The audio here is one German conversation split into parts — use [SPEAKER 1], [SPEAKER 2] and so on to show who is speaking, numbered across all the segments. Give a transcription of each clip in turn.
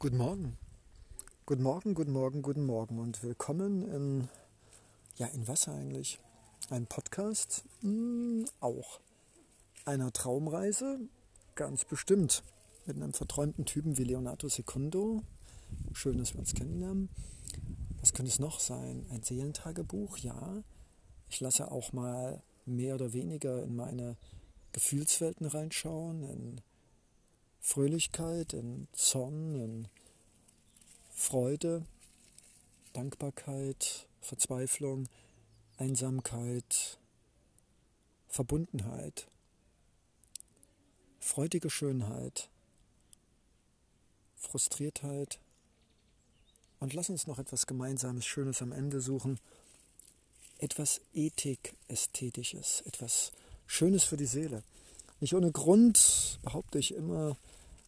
[SPEAKER 1] Guten Morgen. Guten Morgen, guten Morgen, guten Morgen und willkommen in, ja, in was eigentlich? Ein Podcast? Hm, auch. Einer Traumreise? Ganz bestimmt. Mit einem verträumten Typen wie Leonardo Secundo. Schön, dass wir uns kennenlernen. Was könnte es noch sein? Ein Seelentagebuch? Ja. Ich lasse auch mal mehr oder weniger in meine Gefühlswelten reinschauen, in Fröhlichkeit, in Zorn, in Freude, Dankbarkeit, Verzweiflung, Einsamkeit, Verbundenheit, freudige Schönheit, Frustriertheit. Und lass uns noch etwas Gemeinsames, Schönes am Ende suchen. Etwas Ethik-Ästhetisches, etwas Schönes für die Seele. Nicht ohne Grund behaupte ich immer,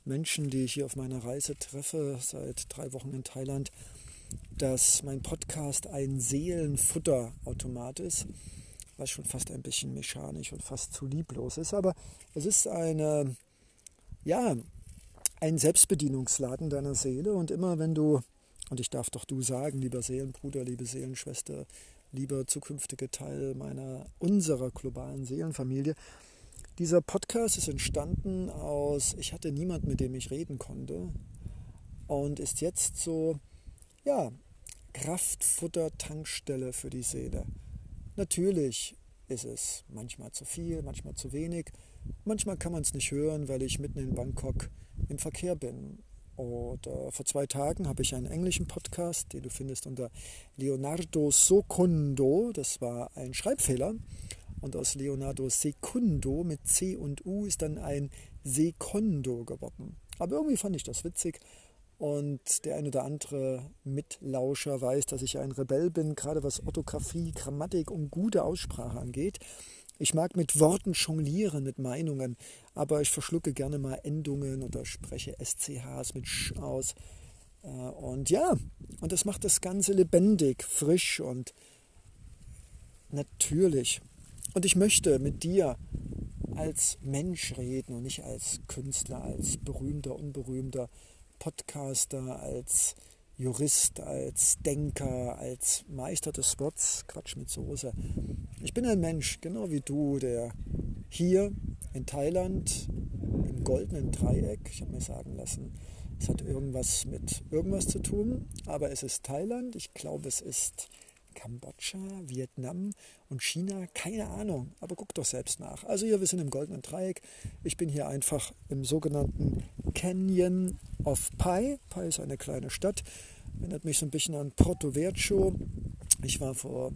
[SPEAKER 1] Menschen, die ich hier auf meiner Reise treffe, seit drei Wochen in Thailand, dass mein Podcast ein Seelenfutterautomat ist, was schon fast ein bisschen mechanisch und fast zu lieblos ist. Aber es ist eine, ja, ein Selbstbedienungsladen deiner Seele und immer wenn du, und ich darf doch du sagen, lieber Seelenbruder, liebe Seelenschwester, lieber zukünftige Teil meiner, unserer globalen Seelenfamilie, dieser Podcast ist entstanden aus, ich hatte niemand, mit dem ich reden konnte und ist jetzt so, ja, Kraftfutter-Tankstelle für die Seele. Natürlich ist es manchmal zu viel, manchmal zu wenig. Manchmal kann man es nicht hören, weil ich mitten in Bangkok im Verkehr bin. Oder vor zwei Tagen habe ich einen englischen Podcast, den du findest unter Leonardo Socundo. Das war ein Schreibfehler. Und aus Leonardo Secundo mit C und U ist dann ein Secondo geworden. Aber irgendwie fand ich das witzig. Und der ein oder andere Mitlauscher weiß, dass ich ein Rebell bin, gerade was Orthographie, Grammatik und gute Aussprache angeht. Ich mag mit Worten jonglieren, mit Meinungen, aber ich verschlucke gerne mal Endungen oder spreche SCHs mit Sch aus. Äh, und ja, und das macht das Ganze lebendig, frisch und natürlich. Und ich möchte mit dir als Mensch reden und nicht als Künstler, als berühmter, unberühmter Podcaster, als Jurist, als Denker, als Meister des Spots. Quatsch mit Soße. Ich bin ein Mensch, genau wie du, der hier in Thailand im goldenen Dreieck, ich habe mir sagen lassen, es hat irgendwas mit irgendwas zu tun, aber es ist Thailand. Ich glaube, es ist Kambodscha, Vietnam und China, keine Ahnung, aber guck doch selbst nach. Also hier, wir sind im Goldenen Dreieck. Ich bin hier einfach im sogenannten Canyon of Pai. Pai ist eine kleine Stadt, erinnert mich so ein bisschen an Porto Vecchio. Ich war vor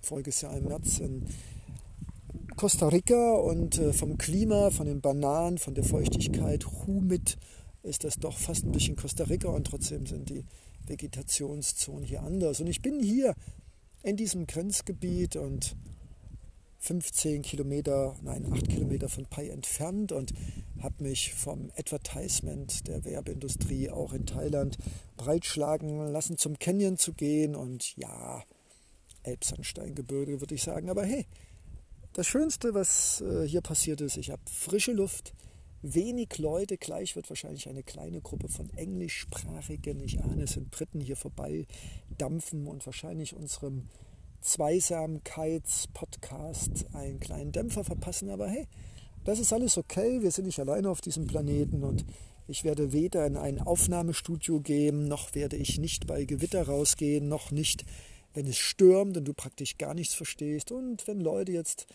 [SPEAKER 1] voriges Jahr im März in Costa Rica und äh, vom Klima, von den Bananen, von der Feuchtigkeit, humid ist das doch fast ein bisschen Costa Rica und trotzdem sind die Vegetationszonen hier anders. Und ich bin hier in diesem Grenzgebiet und 15 Kilometer, nein, 8 Kilometer von Pai entfernt und habe mich vom Advertisement der Werbeindustrie auch in Thailand breitschlagen lassen, zum Canyon zu gehen und ja, Elbsandsteingebirge würde ich sagen. Aber hey, das Schönste, was äh, hier passiert ist, ich habe frische Luft, wenig Leute. Gleich wird wahrscheinlich eine kleine Gruppe von englischsprachigen, ich ahne, es sind Briten hier vorbei dampfen und wahrscheinlich unserem Zweisamkeits-Podcast einen kleinen Dämpfer verpassen. Aber hey, das ist alles okay. Wir sind nicht alleine auf diesem Planeten und ich werde weder in ein Aufnahmestudio gehen, noch werde ich nicht bei Gewitter rausgehen, noch nicht, wenn es stürmt und du praktisch gar nichts verstehst. Und wenn Leute jetzt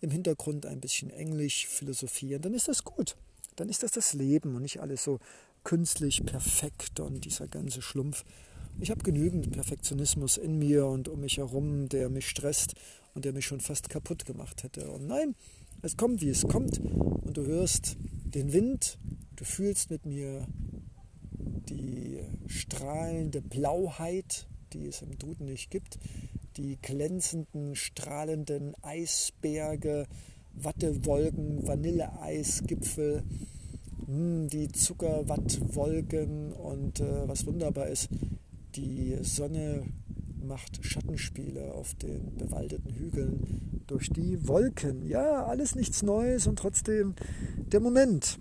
[SPEAKER 1] im Hintergrund ein bisschen Englisch philosophieren, dann ist das gut dann ist das das Leben und nicht alles so künstlich perfekt und dieser ganze Schlumpf. Ich habe genügend Perfektionismus in mir und um mich herum, der mich stresst und der mich schon fast kaputt gemacht hätte. Und nein, es kommt, wie es kommt und du hörst den Wind, du fühlst mit mir die strahlende Blauheit, die es im Duden nicht gibt, die glänzenden, strahlenden Eisberge, Wattewolken, Vanilleeisgipfel, hm, die Zuckerwattwolken und äh, was wunderbar ist, die Sonne macht Schattenspiele auf den bewaldeten Hügeln durch die Wolken. Ja, alles nichts Neues und trotzdem der Moment.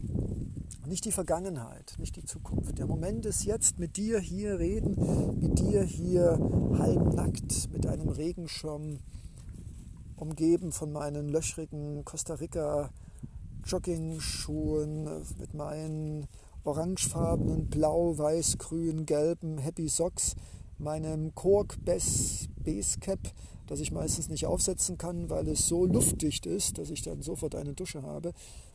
[SPEAKER 1] nicht die Vergangenheit, nicht die Zukunft. Der Moment ist jetzt, mit dir hier reden, mit dir hier halbnackt mit einem Regenschirm, umgeben von meinen löchrigen Costa Rica Jogging-Schuhen, mit meinen orangefarbenen, blau, weiß, grün, gelben Happy Socks, meinem Kork Base Cap, das ich meistens nicht aufsetzen kann, weil es so luftdicht ist, dass ich dann sofort eine Dusche habe,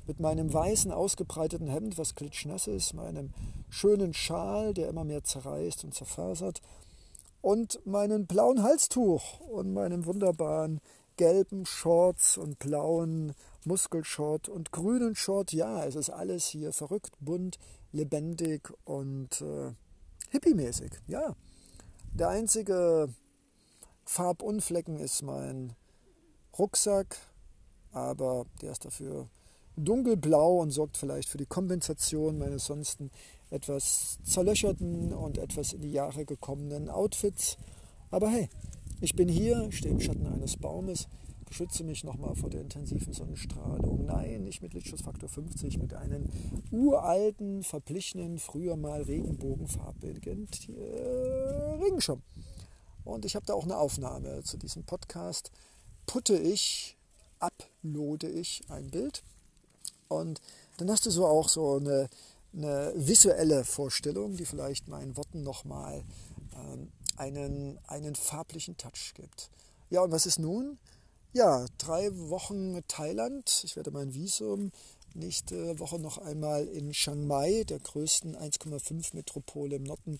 [SPEAKER 1] mit meinem weißen ausgebreiteten Hemd, was klitschnass ist, meinem schönen Schal, der immer mehr zerreißt und zerfasert, und meinem blauen Halstuch und meinem wunderbaren gelben Shorts und blauen Muskelshort und grünen Short. Ja, es ist alles hier verrückt, bunt, lebendig und äh, hippiemäßig. Ja, der einzige Farbunflecken ist mein Rucksack, aber der ist dafür dunkelblau und sorgt vielleicht für die Kompensation meines sonst etwas zerlöcherten und etwas in die Jahre gekommenen Outfits. Aber hey, ich bin hier, stehe im Schatten eines Baumes, schütze mich nochmal vor der intensiven Sonnenstrahlung. Nein, nicht mit Lichtschutzfaktor 50, mit einem uralten, verblichenen, früher mal regenbogenfarbigen Regenschirm. Und ich habe da auch eine Aufnahme zu diesem Podcast. Putte ich, uploade ich ein Bild. Und dann hast du so auch so eine, eine visuelle Vorstellung, die vielleicht meinen Worten nochmal ähm, einen, einen farblichen Touch gibt. Ja, und was ist nun? Ja, drei Wochen Thailand. Ich werde mein Visum nächste Woche noch einmal in Chiang Mai, der größten 1,5 Metropole im Norden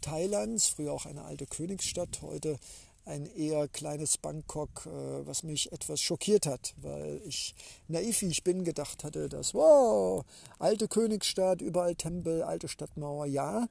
[SPEAKER 1] Thailands, früher auch eine alte Königsstadt, heute ein eher kleines Bangkok, äh, was mich etwas schockiert hat, weil ich naiv wie ich bin gedacht hatte, dass, wow, alte Königsstadt, überall Tempel, alte Stadtmauer, ja,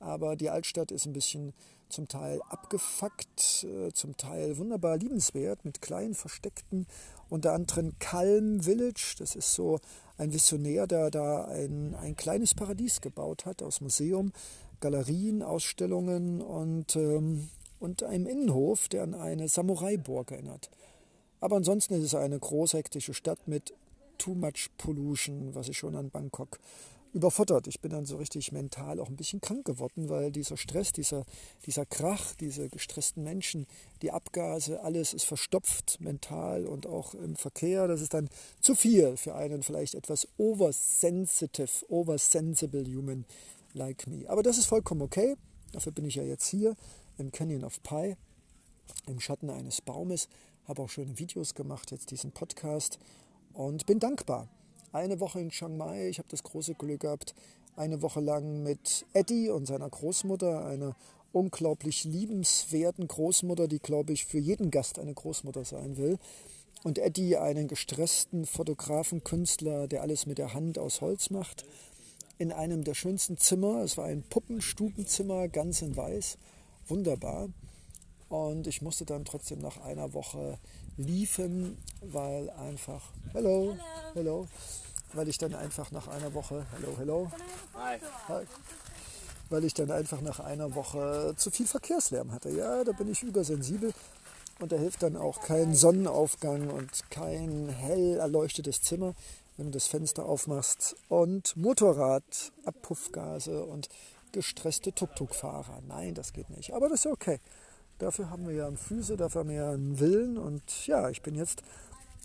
[SPEAKER 1] aber die Altstadt ist ein bisschen zum Teil abgefuckt, äh, zum Teil wunderbar liebenswert mit kleinen versteckten, unter anderem Calm Village, das ist so ein Visionär, der da ein, ein kleines Paradies gebaut hat aus Museum, Galerien, Ausstellungen und, ähm, und einem Innenhof, der an eine Samurai-Burg erinnert. Aber ansonsten ist es eine großhektische Stadt mit too much pollution, was ich schon an Bangkok überfuttert. Ich bin dann so richtig mental auch ein bisschen krank geworden, weil dieser Stress, dieser, dieser Krach, diese gestressten Menschen, die Abgase, alles ist verstopft mental und auch im Verkehr. Das ist dann zu viel für einen vielleicht etwas oversensitive, oversensible Human like me. Aber das ist vollkommen okay. Dafür bin ich ja jetzt hier im Canyon of Pi, im Schatten eines Baumes. Habe auch schöne Videos gemacht, jetzt diesen Podcast und bin dankbar. Eine Woche in Chiang Mai, ich habe das große Glück gehabt, eine Woche lang mit Eddie und seiner Großmutter, einer unglaublich liebenswerten Großmutter, die, glaube ich, für jeden Gast eine Großmutter sein will. Und Eddie, einen gestressten Fotografen, Künstler, der alles mit der Hand aus Holz macht in einem der schönsten Zimmer. Es war ein Puppenstubenzimmer, ganz in weiß. Wunderbar. Und ich musste dann trotzdem nach einer Woche liefen, weil einfach, hello, hello, weil ich dann einfach nach einer Woche, hello, hello, hi, hi, weil ich dann einfach nach einer Woche zu viel Verkehrslärm hatte. Ja, da bin ich übersensibel und da hilft dann auch kein Sonnenaufgang und kein hell erleuchtetes Zimmer wenn du das Fenster aufmachst. Und Motorrad, Abpuffgase und gestresste Tuk-Tuk-Fahrer. Nein, das geht nicht. Aber das ist okay. Dafür haben wir ja Füße, dafür haben wir ja einen Willen. Und ja, ich bin jetzt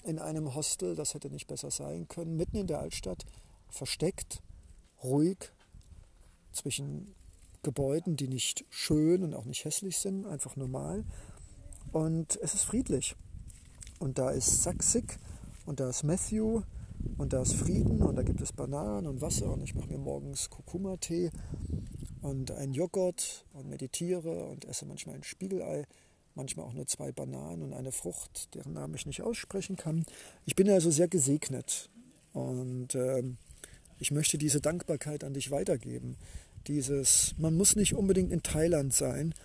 [SPEAKER 1] in einem Hostel, das hätte nicht besser sein können, mitten in der Altstadt, versteckt, ruhig, zwischen Gebäuden, die nicht schön und auch nicht hässlich sind, einfach normal. Und es ist friedlich. Und da ist Saksik und da ist Matthew und da ist Frieden und da gibt es Bananen und Wasser und ich mache mir morgens Kurkuma-Tee und einen Joghurt und meditiere und esse manchmal ein Spiegelei, manchmal auch nur zwei Bananen und eine Frucht, deren Namen ich nicht aussprechen kann. Ich bin also sehr gesegnet und äh, ich möchte diese Dankbarkeit an dich weitergeben. Dieses, man muss nicht unbedingt in Thailand sein,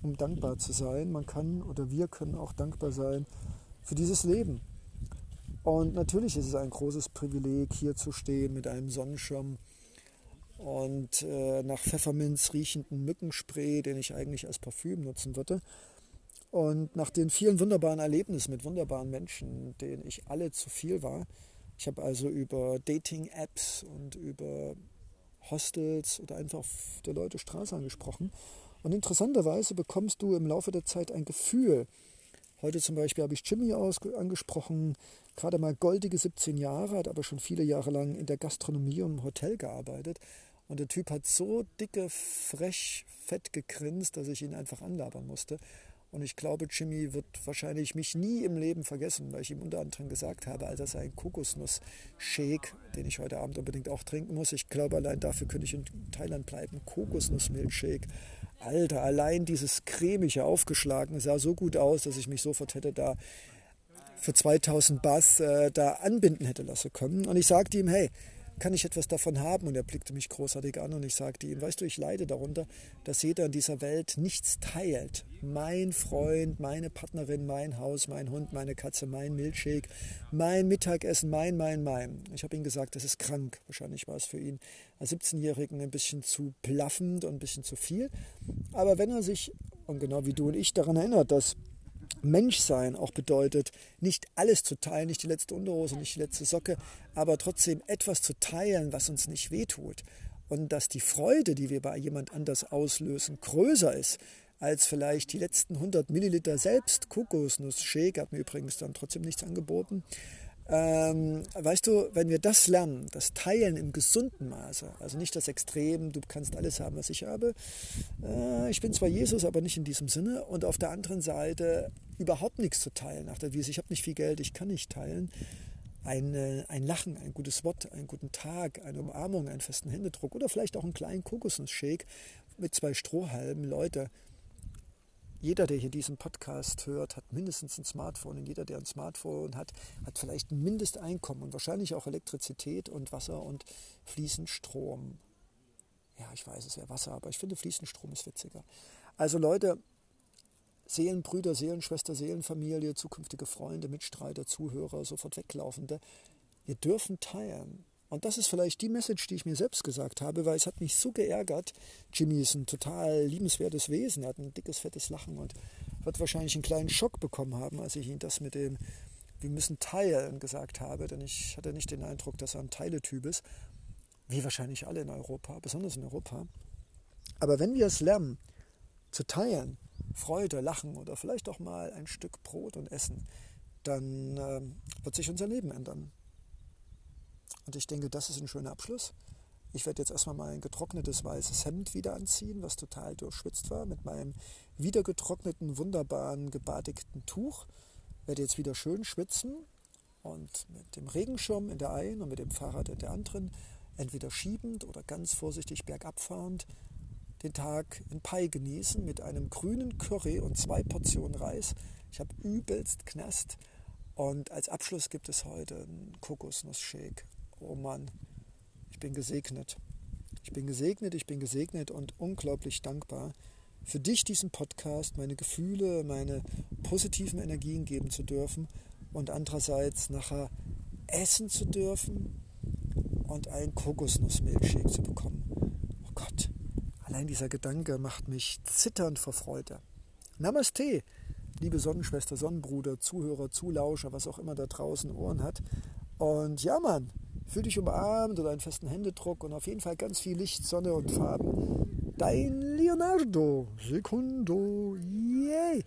[SPEAKER 1] um dankbar zu sein. Man kann oder wir können auch dankbar sein für dieses Leben und natürlich ist es ein großes Privileg, hier zu stehen mit einem Sonnenschirm und äh, nach Pfefferminz riechenden Mückenspray, den ich eigentlich als Parfüm nutzen würde. Und nach den vielen wunderbaren Erlebnissen mit wunderbaren Menschen, denen ich alle zu viel war. Ich habe also über Dating-Apps und über Hostels oder einfach auf der Leute Straße angesprochen. Und interessanterweise bekommst du im Laufe der Zeit ein Gefühl. Heute zum Beispiel habe ich Jimmy angesprochen, gerade mal goldige 17 Jahre, hat aber schon viele Jahre lang in der Gastronomie und im Hotel gearbeitet. Und der Typ hat so dicke, frech, fett gegrinst, dass ich ihn einfach anlabern musste. Und ich glaube, Jimmy wird wahrscheinlich mich nie im Leben vergessen, weil ich ihm unter anderem gesagt habe, als er seinen Kokosnuss-Shake, den ich heute Abend unbedingt auch trinken muss, ich glaube, allein dafür könnte ich in Thailand bleiben. Kokosnuss-Milchshake. Alter, allein dieses cremige aufgeschlagen sah so gut aus, dass ich mich sofort hätte da für 2000 Bass äh, da anbinden hätte lassen können. Und ich sagte ihm, hey, kann ich etwas davon haben? Und er blickte mich großartig an und ich sagte ihm, weißt du, ich leide darunter, dass jeder in dieser Welt nichts teilt. Mein Freund, meine Partnerin, mein Haus, mein Hund, meine Katze, mein Milchshake, mein Mittagessen, mein, mein, mein. Ich habe ihm gesagt, das ist krank. Wahrscheinlich war es für ihn als 17-Jährigen ein bisschen zu plaffend und ein bisschen zu viel. Aber wenn er sich, und genau wie du und ich, daran erinnert, dass Menschsein auch bedeutet, nicht alles zu teilen, nicht die letzte Unterhose, nicht die letzte Socke, aber trotzdem etwas zu teilen, was uns nicht wehtut. Und dass die Freude, die wir bei jemand anders auslösen, größer ist als vielleicht die letzten 100 Milliliter selbst Kokosnuss-Shake, hat mir übrigens dann trotzdem nichts angeboten, ähm, weißt du, wenn wir das lernen, das Teilen im gesunden Maße, also nicht das Extrem, du kannst alles haben, was ich habe. Äh, ich bin zwar Jesus, aber nicht in diesem Sinne. Und auf der anderen Seite überhaupt nichts zu teilen. Nach der Wiese, ich habe nicht viel Geld, ich kann nicht teilen. Ein, ein Lachen, ein gutes Wort, einen guten Tag, eine Umarmung, einen festen Händedruck oder vielleicht auch einen kleinen Kokosnuss-Shake mit zwei Strohhalmen. Leute, jeder, der hier diesen Podcast hört, hat mindestens ein Smartphone. Und jeder, der ein Smartphone hat, hat vielleicht ein Mindesteinkommen und wahrscheinlich auch Elektrizität und Wasser und fließend Strom. Ja, ich weiß, es wäre Wasser, aber ich finde fließend Strom ist witziger. Also Leute, Seelenbrüder, Seelenschwester, Seelenfamilie, zukünftige Freunde, Mitstreiter, Zuhörer, sofort weglaufende, wir dürfen teilen. Und das ist vielleicht die Message, die ich mir selbst gesagt habe, weil es hat mich so geärgert. Jimmy ist ein total liebenswertes Wesen, er hat ein dickes, fettes Lachen und wird wahrscheinlich einen kleinen Schock bekommen haben, als ich ihm das mit dem wir müssen teilen gesagt habe, denn ich hatte nicht den Eindruck, dass er ein Teiletyp ist, wie wahrscheinlich alle in Europa, besonders in Europa. Aber wenn wir es lernen, zu teilen, Freude, Lachen oder vielleicht auch mal ein Stück Brot und Essen, dann äh, wird sich unser Leben ändern. Und ich denke, das ist ein schöner Abschluss. Ich werde jetzt erstmal mein getrocknetes weißes Hemd wieder anziehen, was total durchschwitzt war, mit meinem wieder getrockneten, wunderbaren, gebadigten Tuch. Werde jetzt wieder schön schwitzen und mit dem Regenschirm in der einen und mit dem Fahrrad in der anderen, entweder schiebend oder ganz vorsichtig bergab fahrend, den Tag in Pai genießen mit einem grünen Curry und zwei Portionen Reis. Ich habe übelst Knast. Und als Abschluss gibt es heute einen Kokosnuss-Shake oh Mann, ich bin gesegnet. Ich bin gesegnet, ich bin gesegnet und unglaublich dankbar, für dich diesen Podcast, meine Gefühle, meine positiven Energien geben zu dürfen und andererseits nachher essen zu dürfen und einen Kokosnussmilchshake zu bekommen. Oh Gott, allein dieser Gedanke macht mich zitternd vor Freude. Namaste, liebe Sonnenschwester, Sonnenbruder, Zuhörer, Zulauscher, was auch immer da draußen Ohren hat. Und ja, Mann, Fühl dich umarmt oder einen festen Händedruck und auf jeden Fall ganz viel Licht, Sonne und Farben. Dein Leonardo Secundo. Yay!